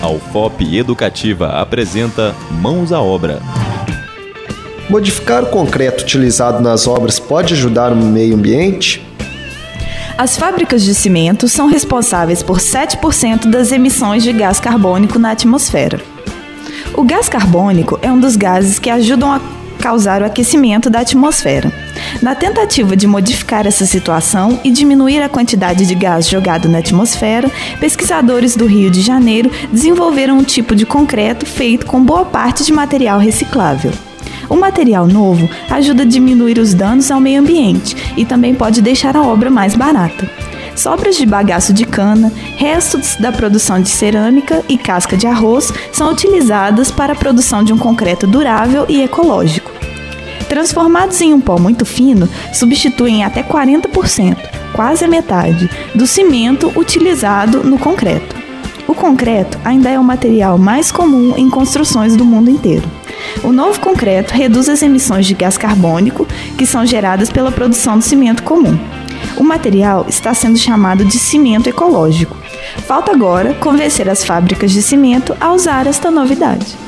A UFOP Educativa apresenta Mãos à Obra. Modificar o concreto utilizado nas obras pode ajudar o meio ambiente? As fábricas de cimento são responsáveis por 7% das emissões de gás carbônico na atmosfera. O gás carbônico é um dos gases que ajudam a causar o aquecimento da atmosfera. Na tentativa de modificar essa situação e diminuir a quantidade de gás jogado na atmosfera, pesquisadores do Rio de Janeiro desenvolveram um tipo de concreto feito com boa parte de material reciclável. O material novo ajuda a diminuir os danos ao meio ambiente e também pode deixar a obra mais barata. Sobras de bagaço de cana, restos da produção de cerâmica e casca de arroz são utilizadas para a produção de um concreto durável e ecológico. Transformados em um pó muito fino, substituem até 40%, quase a metade, do cimento utilizado no concreto. O concreto ainda é o material mais comum em construções do mundo inteiro. O novo concreto reduz as emissões de gás carbônico que são geradas pela produção do cimento comum. O material está sendo chamado de cimento ecológico. Falta agora convencer as fábricas de cimento a usar esta novidade.